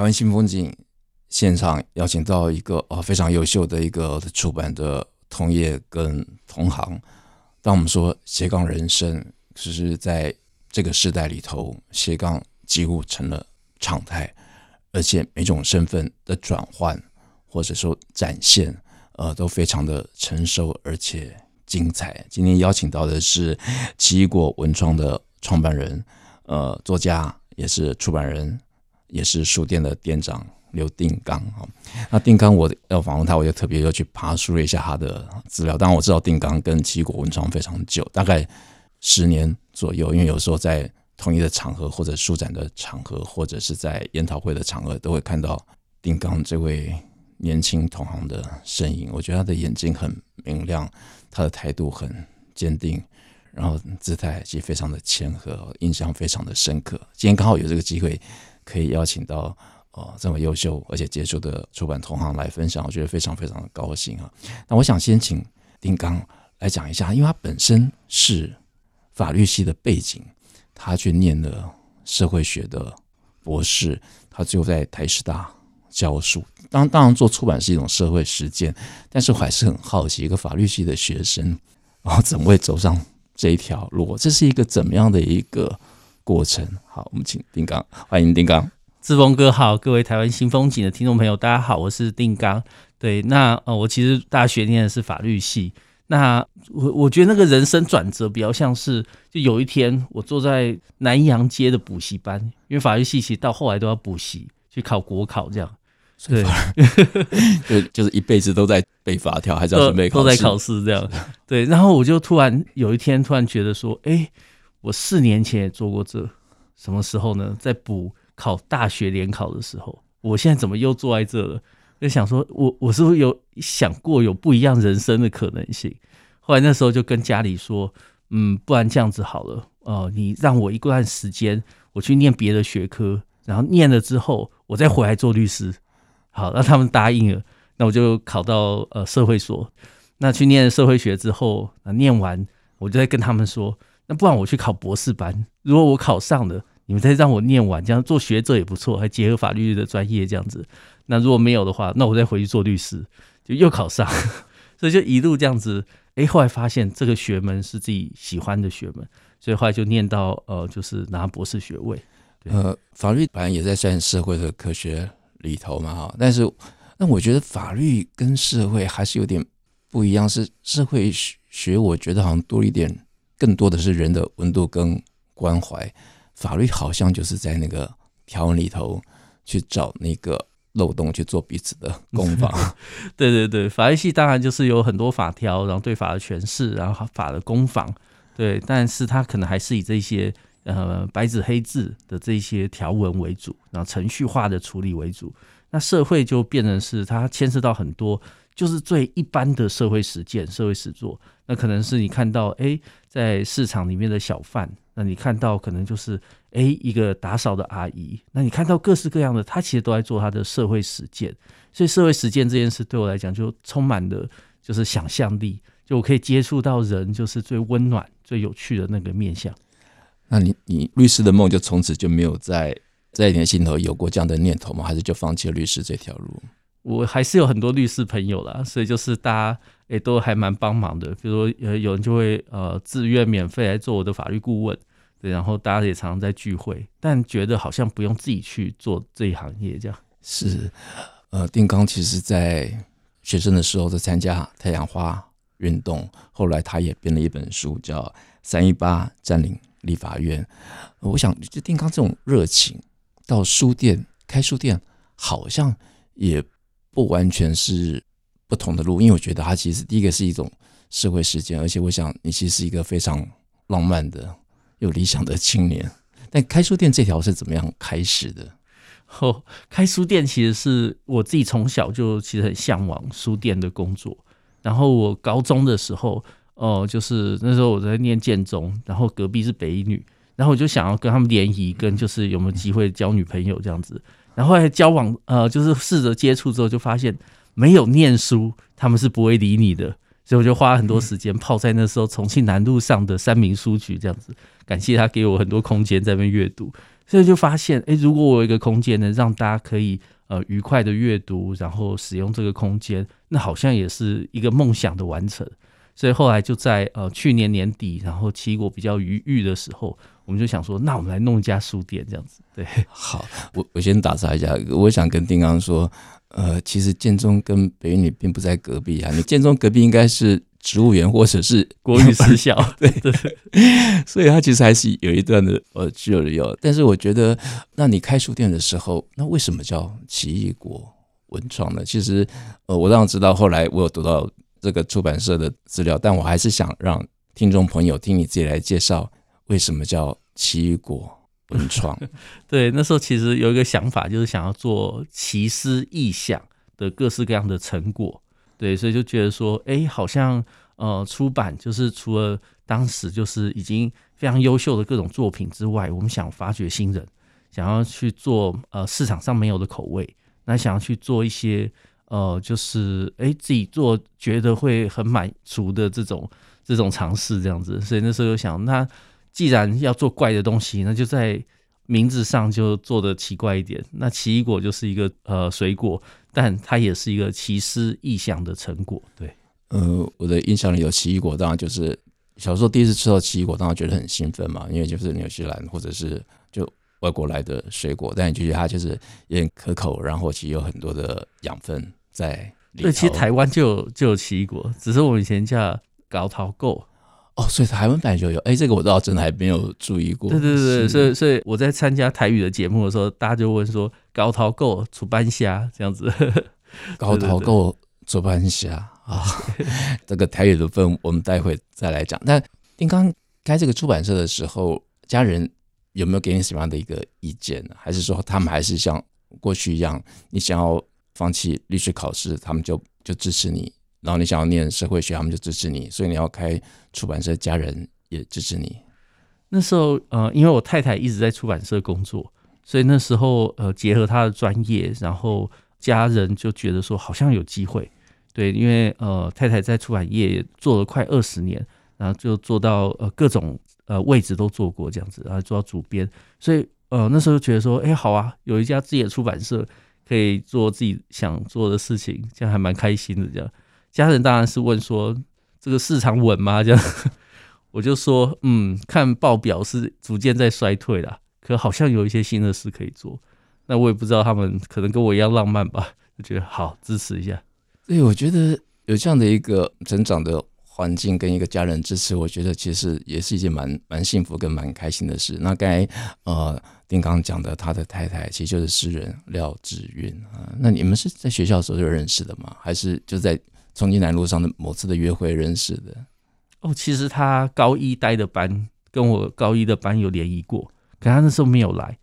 台湾新风景现场邀请到一个呃非常优秀的一个出版的同业跟同行。当我们说斜杠人生，其实在这个时代里头，斜杠几乎成了常态，而且每种身份的转换或者说展现，呃，都非常的成熟而且精彩。今天邀请到的是奇异果文创的创办人，呃，作家，也是出版人，也是书店的店长刘定刚啊。那定刚我要访问他，我就特别又去爬梳了一下他的资料。当然我知道定刚跟奇异果文创非常久，大概十年左右，因为有时候在同一的场合，或者书展的场合，或者是在研讨会的场合，都会看到定刚这位年轻同行的身影。我觉得他的眼睛很明亮，他的态度很坚定，然后姿态其实非常的谦和，印象非常的深刻。今天刚好有这个机会，可以邀请到哦这么优秀而且杰出的出版同行来分享，我觉得非常非常的高兴啊。那我想先请丁刚来讲一下，因为他本身是法律系的背景。他去念了社会学的博士，他最后在台师大教书。当当然做出版是一种社会实践，但是我还是很好奇，一个法律系的学生，然后怎么会走上这一条路？这是一个怎么样的一个过程？好，我们请丁刚，欢迎丁刚。志峰哥好，各位台湾新风景的听众朋友，大家好，我是丁刚。对，那呃，我其实大学念的是法律系。那我我觉得那个人生转折比较像是，就有一天我坐在南洋街的补习班，因为法律系其实到后来都要补习去考国考这样，对，就就是一辈子都在背法条，还是要准备考试，都在考试这样，对。然后我就突然有一天突然觉得说，哎，我四年前也做过这，什么时候呢？在补考大学联考的时候，我现在怎么又坐在这了？就想说，我我是不是有想过有不一样人生的可能性？后来那时候就跟家里说，嗯，不然这样子好了，呃，你让我一段时间我去念别的学科，然后念了之后，我再回来做律师。好，那他们答应了，那我就考到呃社会所，那去念社会学之后，那念完我就在跟他们说，那不然我去考博士班，如果我考上了，你们再让我念完，这样做学者也不错，还结合法律的专业这样子。那如果没有的话，那我再回去做律师，就又考上，所以就一路这样子。哎，后来发现这个学门是自己喜欢的学门，所以后来就念到呃，就是拿博士学位。呃，法律本来也在算社会的科学里头嘛，哈。但是那我觉得法律跟社会还是有点不一样，是社会学，我觉得好像多一点，更多的是人的温度跟关怀。法律好像就是在那个条文里头去找那个。漏洞去做彼此的攻防，对对对，法律系当然就是有很多法条，然后对法的诠释，然后法的攻防，对，但是它可能还是以这些呃白纸黑字的这些条文为主，然后程序化的处理为主。那社会就变成是它牵涉到很多，就是最一般的社会实践、社会实作。那可能是你看到哎，在市场里面的小贩。那你看到可能就是哎，一个打扫的阿姨，那你看到各式各样的，他其实都在做他的社会实践。所以社会实践这件事对我来讲就充满了就是想象力，就我可以接触到人，就是最温暖、最有趣的那个面向。那你你律师的梦就从此就没有在在你的心头有过这样的念头吗？还是就放弃了律师这条路？我还是有很多律师朋友啦，所以就是大家也都还蛮帮忙的。比如说呃，有人就会呃自愿免费来做我的法律顾问。对，然后大家也常常在聚会，但觉得好像不用自己去做这一行业这样。是，呃，定刚其实在学生的时候在参加太阳花运动，后来他也编了一本书叫《三一八占领立法院》。我想，就定刚这种热情，到书店开书店，好像也不完全是不同的路，因为我觉得它其实第一个是一种社会实践，而且我想你其实是一个非常浪漫的。有理想的青年，但开书店这条是怎么样开始的？哦，开书店其实是我自己从小就其实很向往书店的工作。然后我高中的时候，哦、就是那时候我在念建中，然后隔壁是北一女，然后我就想要跟他们联谊，跟就是有没有机会交女朋友这样子。然后后来交往，呃，就是试着接触之后，就发现没有念书，他们是不会理你的。所以我就花了很多时间泡在那时候重庆南路上的三民书局这样子，感谢他给我很多空间在那边阅读。所以就发现，哎，如果我有一个空间呢，让大家可以呃愉快的阅读，然后使用这个空间，那好像也是一个梦想的完成。所以后来就在呃去年年底，然后奇异果比较余裕的时候，我们就想说，那我们来弄一家书店这样子。对，好，我我先打岔一下，我想跟丁刚说，呃，其实建中跟北一女并不在隔壁啊，你建中隔壁应该是。植物园或者是国语私校，对 对，所以它其实还是有一段的呃距离哦。但是我觉得，那你开书店的时候，那为什么叫奇异果文创呢？其实呃，我当然知道，后来我有读到这个出版社的资料，但我还是想让听众朋友听你自己来介绍，为什么叫奇异果文创？对，那时候其实有一个想法，就是想要做奇思异想的各式各样的成果。对，所以就觉得说，哎，好像呃，出版就是除了当时就是已经非常优秀的各种作品之外，我们想发掘新人，想要去做呃市场上没有的口味，那想要去做一些呃，就是哎自己做觉得会很满足的这种这种尝试这样子。所以那时候就想，那既然要做怪的东西，那就在名字上就做的奇怪一点。那奇异果就是一个呃水果。但它也是一个奇思异想的成果，对。呃，我的印象里有奇异果，当然就是小时候第一次吃到奇异果，当然觉得很兴奋嘛，因为就是纽西兰或者是就外国来的水果，但你觉得它就是也很可口，然后其实有很多的养分在里。对，其实台湾就有就有奇异果，只是我们以前叫高桃购。哦，所以台湾版就有，哎，这个我倒真的还没有注意过。对对对，所以所以我在参加台语的节目的时候，大家就问说“高桃够出版社”这样子，“高桃够出版社”啊，这个台语的分我们待会再来讲。那丁刚开这个出版社的时候，家人有没有给你什么样的一个意见呢？还是说他们还是像过去一样，你想要放弃律师考试，他们就就支持你？然后你想要念社会学，他们就支持你，所以你要开出版社，家人也支持你。那时候，呃，因为我太太一直在出版社工作，所以那时候，呃，结合她的专业，然后家人就觉得说好像有机会。对，因为呃，太太在出版业做了快二十年，然后就做到呃各种呃位置都做过这样子，然后做到主编，所以呃那时候就觉得说，哎，好啊，有一家自己的出版社可以做自己想做的事情，这样还蛮开心的这样。家人当然是问说：“这个市场稳吗？”这样，我就说：“嗯，看报表是逐渐在衰退啦，可好像有一些新的事可以做。那我也不知道他们可能跟我一样浪漫吧，就觉得好支持一下。对，我觉得有这样的一个成长的环境跟一个家人支持，我觉得其实也是一件蛮蛮幸福跟蛮开心的事。那刚才呃丁刚讲的，他的太太其实就是诗人廖志云啊。那你们是在学校的时候就认识的吗？还是就在？重庆南路上的某次的约会认识的哦，其实他高一待的班跟我高一的班有联谊过，可他那时候没有来。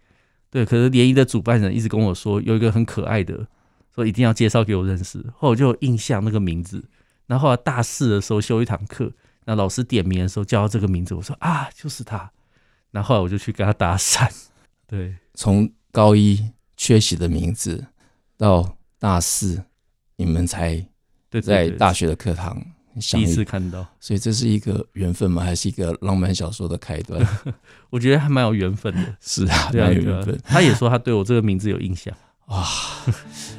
对，可是联谊的主办人一直跟我说有一个很可爱的，说一定要介绍给我认识。后来我就印象那个名字，然后大四的时候修一堂课，那老师点名的时候叫到这个名字，我说啊就是他。然后后来我就去跟他搭讪。对，从高一缺席的名字到大四，你们才。对，在大学的课堂第一次看到，所以这是一个缘分吗？还是一个浪漫小说的开端？我觉得还蛮有缘分的。是啊，蛮有缘分。他也说他对我这个名字有印象。哇，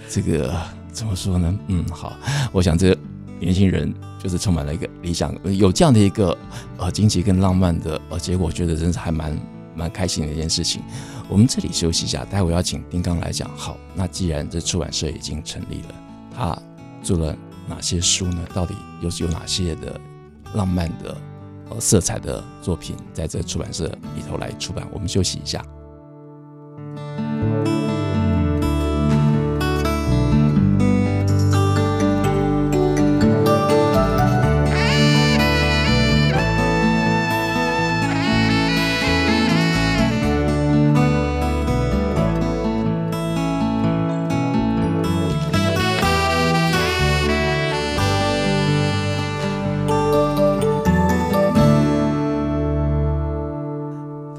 这个怎么说呢？嗯，好，我想这个年轻人就是充满了一个理想，有这样的一个呃惊奇跟浪漫的呃结果，觉得真是还蛮蛮开心的一件事情。我们这里休息一下，待会要请丁刚来讲。好，那既然这出版社已经成立了，他做了。哪些书呢？到底又是有哪些的浪漫的呃色彩的作品在这出版社里头来出版？我们休息一下。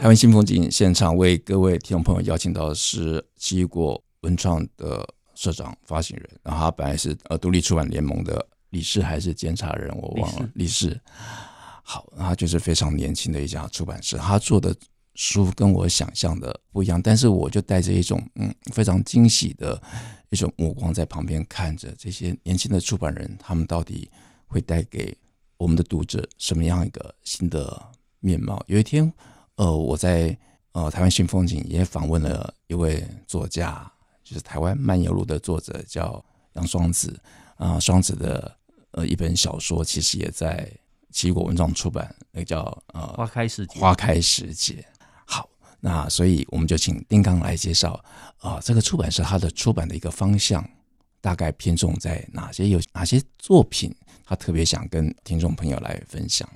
湾新风景现场为各位听众朋友邀请到的是奇异果文创的社长、发行人，然后他本来是呃独立出版联盟的理事还是监察人，我忘了理事。好，他就是非常年轻的一家出版社，他做的书跟我想象的不一样，但是我就带着一种嗯非常惊喜的一种目光在旁边看着这些年轻的出版人，他们到底会带给我们的读者什么样一个新的面貌？有一天。呃，我在呃台湾新风景也访问了一位作家，就是台湾漫游录的作者叫杨双子啊，呃、双子的呃一本小说其实也在奇异果文创出版，那个叫呃花开时节。花开时节。好，那所以我们就请丁刚来介绍啊、呃，这个出版社它的出版的一个方向，大概偏重在哪些？有哪些作品，他特别想跟听众朋友来分享？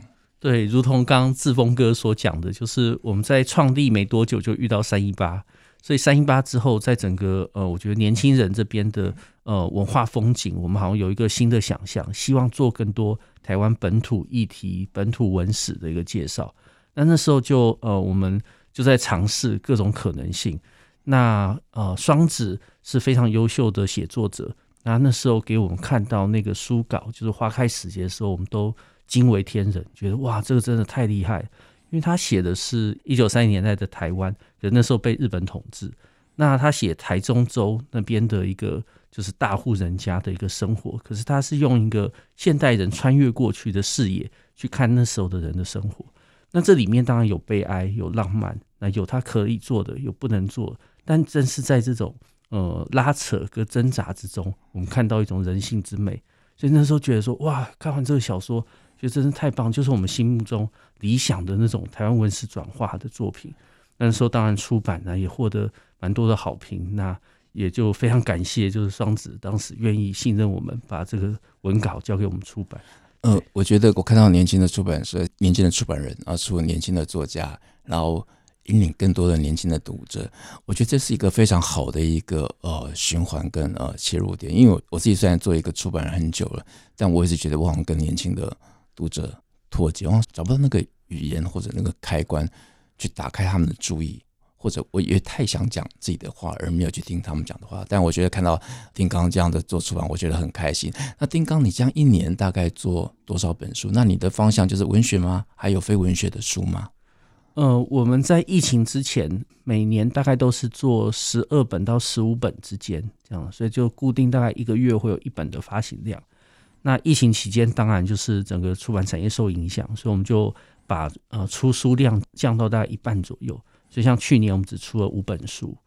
对，如同刚刚志峰哥所讲的，就是我们在创立没多久就遇到三一八，所以三一八之后，在整个呃，我觉得年轻人这边的呃文化风景，我们好像有一个新的想象，希望做更多台湾本土议题、本土文史的一个介绍。那那时候就呃，我们就在尝试各种可能性。那呃，双子是非常优秀的写作者，那那时候给我们看到那个书稿，就是花开时节的时候，我们都。惊为天人，觉得哇，这个真的太厉害，因为他写的是一九三零年代的台湾，就那时候被日本统治。那他写台中州那边的一个就是大户人家的一个生活，可是他是用一个现代人穿越过去的视野去看那时候的人的生活。那这里面当然有悲哀，有浪漫，那有他可以做的，有不能做。但正是在这种呃拉扯跟挣扎之中，我们看到一种人性之美。所以那时候觉得说，哇，看完这个小说。就真是太棒，就是我们心目中理想的那种台湾文史转化的作品。那时候当然出版呢，也获得蛮多的好评。那也就非常感谢，就是双子当时愿意信任我们，把这个文稿交给我们出版。呃，我觉得我看到年轻的出版社、年轻的出版人啊，出年轻的作家，然后引领更多的年轻的读者，我觉得这是一个非常好的一个呃循环跟呃切入点。因为我我自己虽然做一个出版人很久了，但我一直觉得我好像跟年轻的。读者脱节，我找不到那个语言或者那个开关去打开他们的注意，或者我也太想讲自己的话而没有去听他们讲的话。但我觉得看到丁刚这样的做出版，我觉得很开心。那丁刚，你这样一年大概做多少本书？那你的方向就是文学吗？还有非文学的书吗？呃，我们在疫情之前，每年大概都是做十二本到十五本之间这样，所以就固定大概一个月会有一本的发行量。那疫情期间，当然就是整个出版产业受影响，所以我们就把呃出书量降到大概一半左右。所以像去年我们只出了五本书，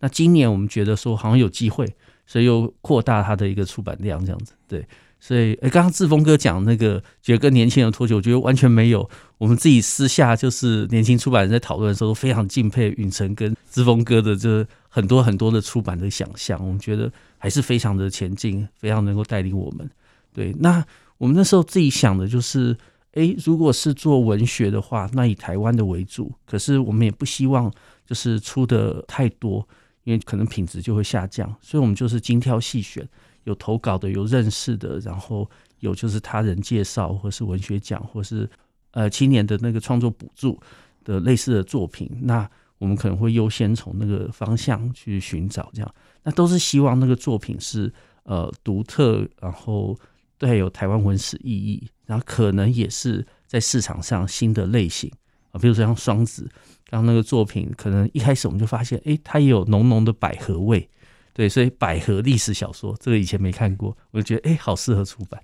那今年我们觉得说好像有机会，所以又扩大它的一个出版量这样子。对，所以诶，刚刚志峰哥讲那个觉得跟年轻人脱节，我觉得完全没有。我们自己私下就是年轻出版人在讨论的时候都，非常敬佩允晨跟志峰哥的这很多很多的出版的想象，我们觉得还是非常的前进，非常能够带领我们。对，那我们那时候自己想的就是，诶，如果是做文学的话，那以台湾的为主。可是我们也不希望就是出的太多，因为可能品质就会下降。所以我们就是精挑细选，有投稿的，有认识的，然后有就是他人介绍，或是文学奖，或是呃青年的那个创作补助的类似的作品。那我们可能会优先从那个方向去寻找，这样，那都是希望那个作品是呃独特，然后。对，有台湾文史意义，然后可能也是在市场上新的类型啊，比如说像双子，刚刚那个作品，可能一开始我们就发现，哎，它也有浓浓的百合味，对，所以百合历史小说这个以前没看过，我就觉得哎，好适合出版。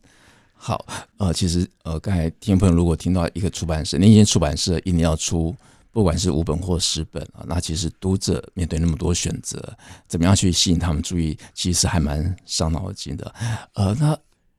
好，呃，其实呃，刚才听众朋友如果听到一个出版社，那间出版社一年要出不管是五本或十本啊，那其实读者面对那么多选择，怎么样去吸引他们注意，其实还蛮伤脑筋的。呃，那。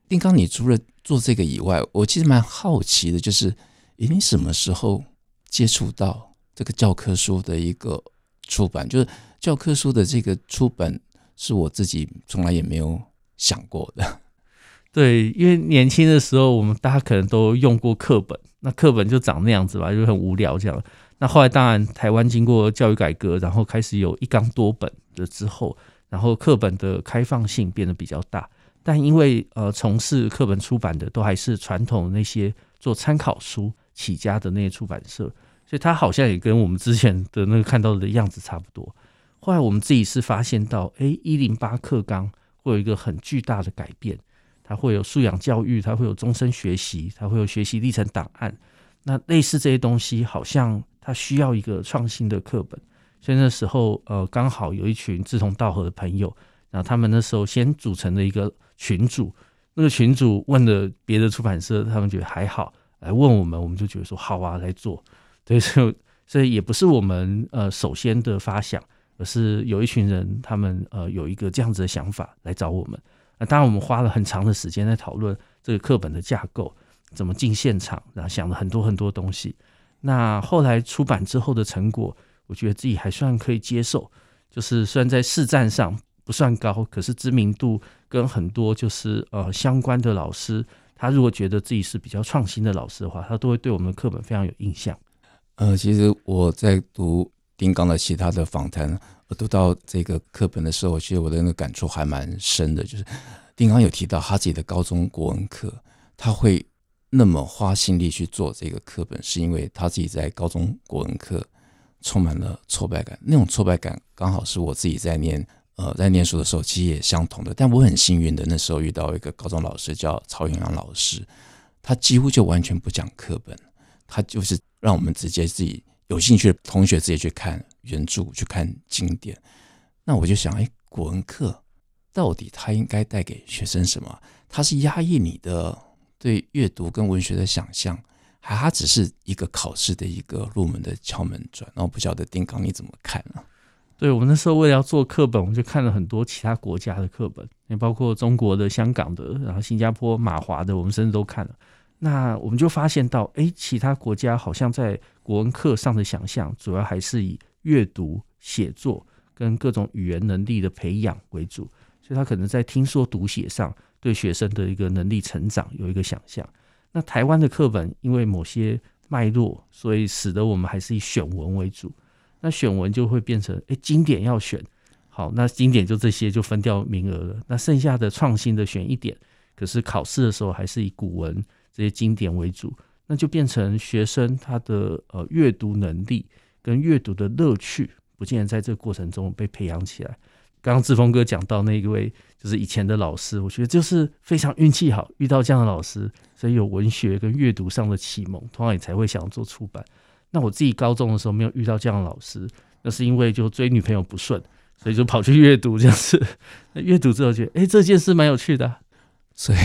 丁刚，你除了做这个以外，我其实蛮好奇的，就是，你什么时候接触到这个教科书的一个出版？就是教科书的这个出版，是我自己从来也没有想过的。对，因为年轻的时候，我们大家可能都用过课本，那课本就长那样子吧，就很无聊这样。那后来当然台湾经过教育改革，然后开始有一纲多本的之后，然后课本的开放性变得比较大。但因为呃，从事课本出版的都还是传统那些做参考书起家的那些出版社，所以它好像也跟我们之前的那个看到的样子差不多。后来我们自己是发现到，哎，一零八课纲会有一个很巨大的改变，它会有素养教育，它会有终身学习，它会有学习历程档案。那类似这些东西，好像它需要一个创新的课本。所以那时候，呃，刚好有一群志同道合的朋友，然后他们那时候先组成了一个群主。那个群主问了别的出版社，他们觉得还好，来问我们，我们就觉得说好啊，来做。对，所以所以也不是我们呃首先的发想，而是有一群人他们呃有一个这样子的想法来找我们。那当然我们花了很长的时间在讨论这个课本的架构，怎么进现场，然后想了很多很多东西。那后来出版之后的成果。我觉得自己还算可以接受，就是虽然在市占上不算高，可是知名度跟很多就是呃相关的老师，他如果觉得自己是比较创新的老师的话，他都会对我们课本非常有印象。呃，其实我在读丁刚的其他的访谈，我读到这个课本的时候，其实我的那个感触还蛮深的。就是丁刚有提到他自己的高中国文课，他会那么花心力去做这个课本，是因为他自己在高中国文课。充满了挫败感，那种挫败感刚好是我自己在念呃在念书的时候，其实也相同的。但我很幸运的，那时候遇到一个高中老师叫曹永阳老师，他几乎就完全不讲课本，他就是让我们直接自己有兴趣的同学直接去看原著，去看经典。那我就想，哎，国文课到底他应该带给学生什么？他是压抑你的对阅读跟文学的想象？还他只是一个考试的一个入门的敲门砖，然后不晓得丁刚你怎么看呢？对，我们那时候为了要做课本，我们就看了很多其他国家的课本，也包括中国的、香港的，然后新加坡马华的，我们甚至都看了。那我们就发现到，哎，其他国家好像在国文课上的想象，主要还是以阅读、写作跟各种语言能力的培养为主，所以他可能在听说读写上对学生的一个能力成长有一个想象。那台湾的课本因为某些脉络，所以使得我们还是以选文为主。那选文就会变成，哎、经典要选，好，那经典就这些就分掉名额了。那剩下的创新的选一点，可是考试的时候还是以古文这些经典为主，那就变成学生他的呃阅读能力跟阅读的乐趣，不见得在这个过程中被培养起来。刚刚志峰哥讲到那一位就是以前的老师，我觉得就是非常运气好，遇到这样的老师，所以有文学跟阅读上的启蒙，同样也才会想做出版。那我自己高中的时候没有遇到这样的老师，那是因为就追女朋友不顺，所以就跑去阅读这样子。那阅读之后觉得，哎，这件事蛮有趣的。所以，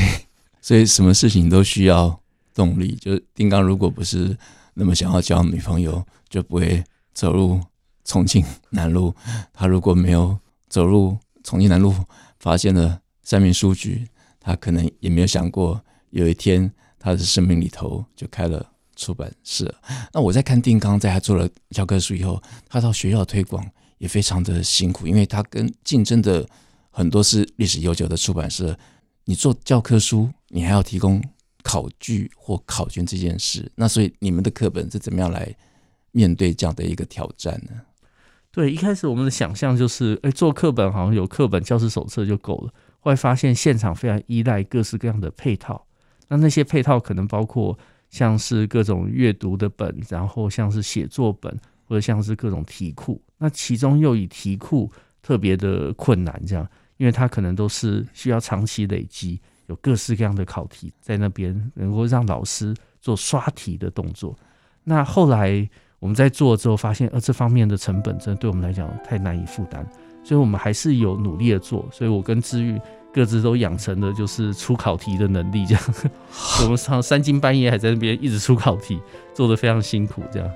所以什么事情都需要动力。就丁刚如果不是那么想要交女朋友，就不会走入重庆南路。他如果没有。走入重庆南路，发现了三民书局，他可能也没有想过有一天他的生命里头就开了出版社。那我在看定刚在他做了教科书以后，他到学校推广也非常的辛苦，因为他跟竞争的很多是历史悠久的出版社。你做教科书，你还要提供考据或考卷这件事，那所以你们的课本是怎么样来面对这样的一个挑战呢？对，一开始我们的想象就是，哎，做课本好像有课本、教师手册就够了。后来发现现场非常依赖各式各样的配套，那那些配套可能包括像是各种阅读的本，然后像是写作本，或者像是各种题库。那其中又以题库特别的困难，这样，因为它可能都是需要长期累积，有各式各样的考题在那边，能够让老师做刷题的动作。那后来。我们在做之后发现，呃，这方面的成本真的对我们来讲太难以负担，所以我们还是有努力的做。所以我跟治愈各自都养成了就是出考题的能力，这样。我们上三更半夜还在那边一直出考题，做的非常辛苦，这样。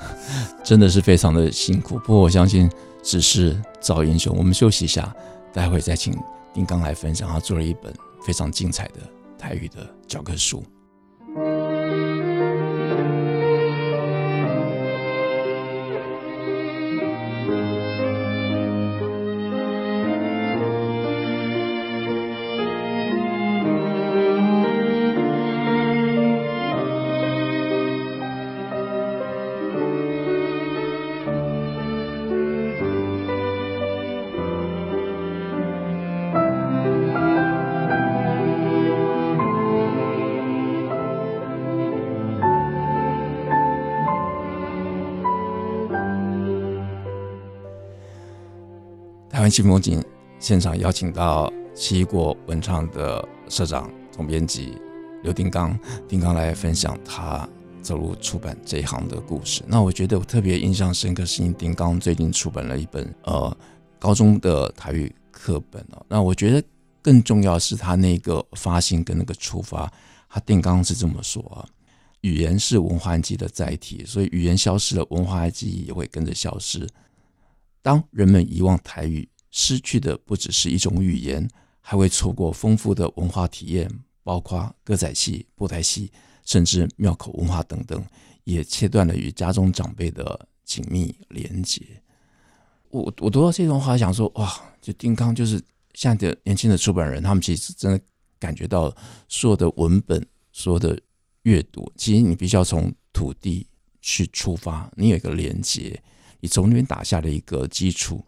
真的是非常的辛苦。不过我相信，只是造英雄。我们休息一下，待会再请丁刚来分享，他做了一本非常精彩的台语的教科书。台湾新风景现场邀请到奇异果文创的社长、总编辑刘定刚，定刚来分享他走入出版这一行的故事。那我觉得我特别印象深刻，是因为定刚最近出版了一本呃高中的台语课本哦。那我觉得更重要是他那个发心跟那个出发，他定刚是这么说啊。语言是文化记忆的载体，所以语言消失了，文化记忆也会跟着消失。当人们遗忘台语，失去的不只是一种语言，还会错过丰富的文化体验，包括歌仔戏、布袋戏，甚至庙口文化等等，也切断了与家中长辈的紧密连结。我我读到这段话，想说哇，就丁康就是现在的年轻的出版人，他们其实真的感觉到所有的文本，所有的。阅读，其实你必须要从土地去出发，你有一个连接，你从那边打下了一个基础，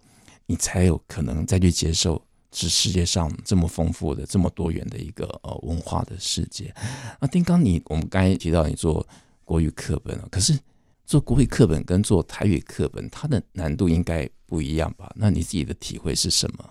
你才有可能再去接受这世界上这么丰富的、这么多元的一个呃文化的世界。那丁刚，你我们刚才提到你做国语课本，可是做国语课本跟做台语课本，它的难度应该不一样吧？那你自己的体会是什么？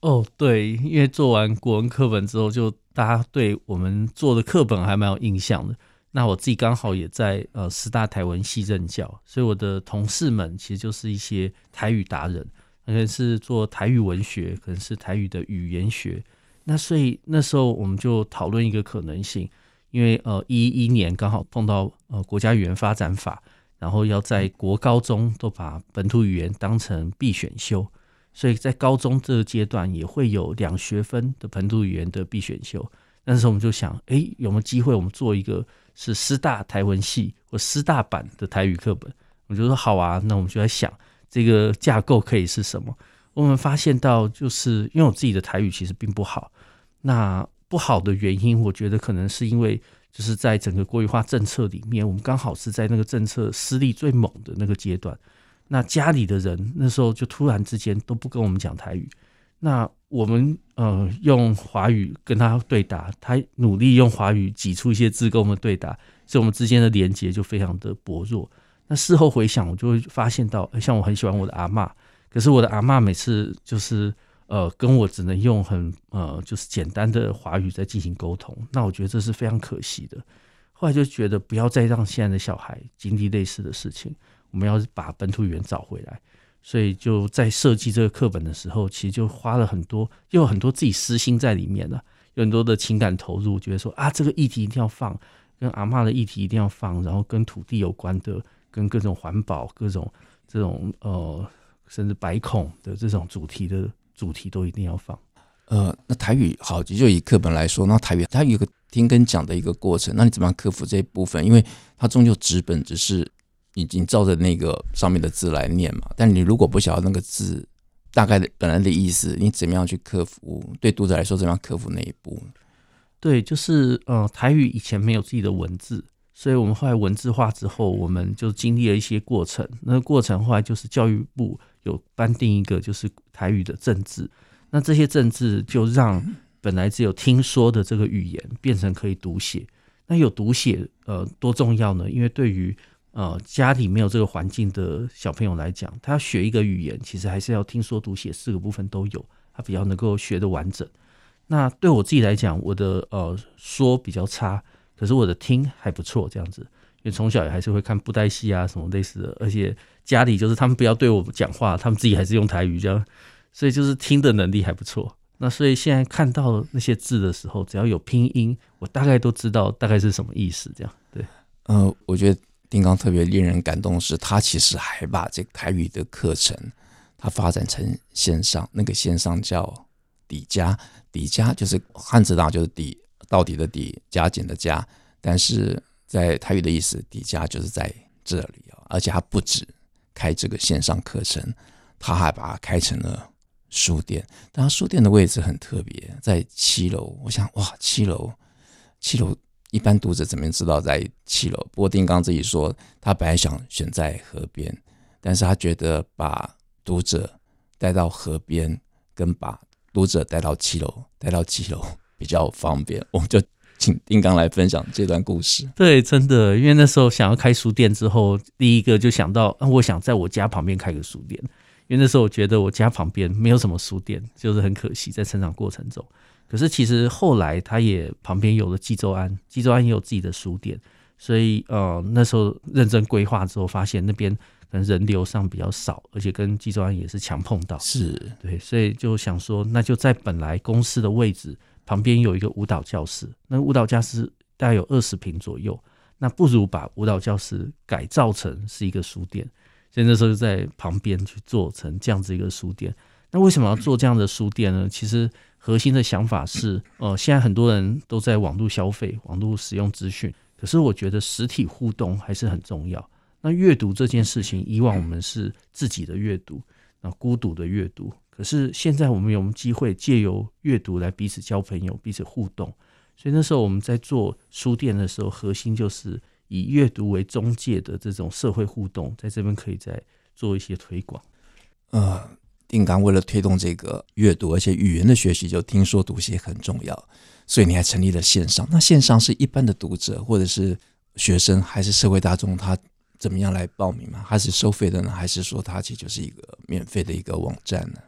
哦，对，因为做完国文课本之后就。大家对我们做的课本还蛮有印象的。那我自己刚好也在呃师大台文系任教，所以我的同事们其实就是一些台语达人，可能是做台语文学，可能是台语的语言学。那所以那时候我们就讨论一个可能性，因为呃一一年刚好碰到呃国家语言发展法，然后要在国高中都把本土语言当成必选修。所以在高中这个阶段也会有两学分的本土语言的必选修，那时候我们就想，哎，有没有机会我们做一个是师大台文系或师大版的台语课本？我就说好啊，那我们就在想这个架构可以是什么？我们发现到就是因为我自己的台语其实并不好，那不好的原因，我觉得可能是因为就是在整个国语化政策里面，我们刚好是在那个政策施力最猛的那个阶段。那家里的人那时候就突然之间都不跟我们讲台语，那我们呃用华语跟他对答，他努力用华语挤出一些字跟我们对答，所以我们之间的连接就非常的薄弱。那事后回想，我就会发现到，像我很喜欢我的阿嬷，可是我的阿嬷每次就是呃跟我只能用很呃就是简单的华语在进行沟通，那我觉得这是非常可惜的。后来就觉得不要再让现在的小孩经历类似的事情。我们要把本土语言找回来，所以就在设计这个课本的时候，其实就花了很多，又有很多自己私心在里面了，有很多的情感投入，觉得说啊，这个议题一定要放，跟阿嬷的议题一定要放，然后跟土地有关的，跟各种环保、各种这种呃，甚至白孔的这种主题的主题都一定要放。呃，那台语好，就以课本来说，那台语它有个听跟讲的一个过程，那你怎么样克服这一部分？因为它终究纸本只是。已经照着那个上面的字来念嘛，但你如果不晓得那个字大概的本来的意思，你怎么样去克服？对读者来说，怎么样克服那一步？对，就是呃，台语以前没有自己的文字，所以我们后来文字化之后，我们就经历了一些过程。那个过程后来就是教育部有颁定一个就是台语的政治，那这些政治就让本来只有听说的这个语言变成可以读写。那有读写呃多重要呢？因为对于呃，家里没有这个环境的小朋友来讲，他要学一个语言，其实还是要听说读写四个部分都有，他比较能够学得完整。那对我自己来讲，我的呃说比较差，可是我的听还不错，这样子。因为从小也还是会看布袋戏啊什么类似的，而且家里就是他们不要对我讲话，他们自己还是用台语这样，所以就是听的能力还不错。那所以现在看到那些字的时候，只要有拼音，我大概都知道大概是什么意思，这样对。呃，我觉得。丁刚特别令人感动的是，他其实还把这个台语的课程，他发展成线上。那个线上叫底加，底加就是汉字大就是底到底的底，加减的加。但是在台语的意思，底加就是在这里。而且他不止开这个线上课程，他还把它开成了书店。但他书店的位置很特别，在七楼。我想，哇，七楼，七楼。一般读者怎么知道在七楼？不过丁刚自己说，他本来想选在河边，但是他觉得把读者带到河边，跟把读者带到七楼，带到七楼比较方便。我们就请丁刚来分享这段故事。对，真的，因为那时候想要开书店之后，第一个就想到，啊我想在我家旁边开个书店，因为那时候我觉得我家旁边没有什么书店，就是很可惜在成长过程中。可是其实后来他也旁边有了济州安，济州安也有自己的书店，所以呃那时候认真规划之后，发现那边可能人流上比较少，而且跟济州安也是强碰到，是对，所以就想说，那就在本来公司的位置旁边有一个舞蹈教室，那舞蹈教室大概有二十平左右，那不如把舞蹈教室改造成是一个书店，所以那时候就在旁边去做成这样子一个书店。那为什么要做这样的书店呢？其实。核心的想法是，呃，现在很多人都在网络消费、网络使用资讯，可是我觉得实体互动还是很重要。那阅读这件事情，以往我们是自己的阅读，那孤独的阅读，可是现在我们有机会借由阅读来彼此交朋友、彼此互动。所以那时候我们在做书店的时候，核心就是以阅读为中介的这种社会互动，在这边可以再做一些推广。呃。定纲为了推动这个阅读，而且语言的学习，就听说读写很重要，所以你还成立了线上。那线上是一般的读者，或者是学生，还是社会大众？他怎么样来报名吗？还是收费的呢？还是说它其实就是一个免费的一个网站呢？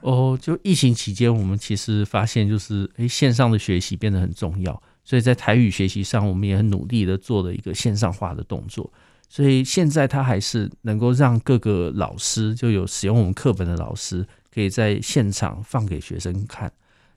哦，就疫情期间，我们其实发现就是，诶，线上的学习变得很重要，所以在台语学习上，我们也很努力的做了一个线上化的动作。所以现在它还是能够让各个老师，就有使用我们课本的老师，可以在现场放给学生看。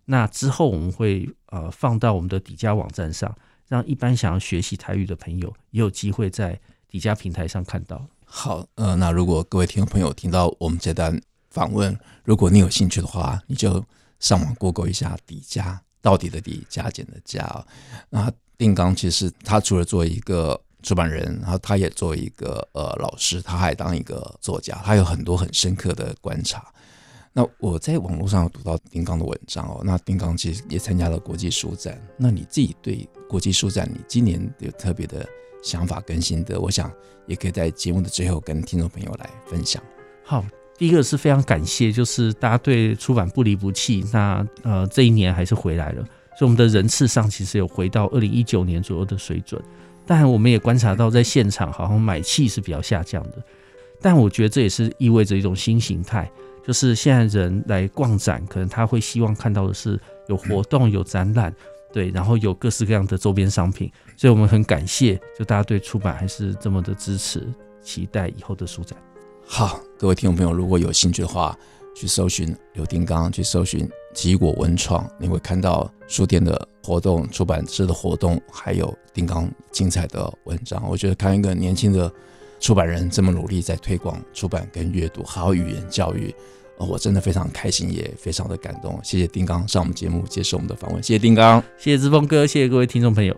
那之后我们会呃放到我们的底加网站上，让一般想要学习台语的朋友也有机会在底加平台上看到。好，呃，那如果各位听众朋友听到我们这段访问，如果你有兴趣的话，你就上网 Google 一下底加，到底的底，加减的加。那定纲其实他除了做一个出版人，然后他也做一个呃老师，他还当一个作家，他有很多很深刻的观察。那我在网络上有读到丁刚的文章哦，那丁纲其实也参加了国际书展。那你自己对国际书展，你今年有特别的想法跟心得？我想也可以在节目的最后跟听众朋友来分享。好，第一个是非常感谢，就是大家对出版不离不弃。那呃这一年还是回来了，所以我们的人次上其实有回到二零一九年左右的水准。但我们也观察到，在现场好像买气是比较下降的。但我觉得这也是意味着一种新形态，就是现在人来逛展，可能他会希望看到的是有活动、有展览，对，然后有各式各样的周边商品。所以我们很感谢，就大家对出版还是这么的支持，期待以后的书展。好，各位听众朋友，如果有兴趣的话，去搜寻刘丁刚，去搜寻奇异果文创，你会看到书店的活动、出版社的活动，还有丁刚精彩的文章。我觉得看一个年轻的出版人这么努力在推广出版跟阅读，还有语言教育，我真的非常开心，也非常的感动。谢谢丁刚上我们节目接受我们的访问，谢谢丁刚，谢谢志峰哥，谢谢各位听众朋友。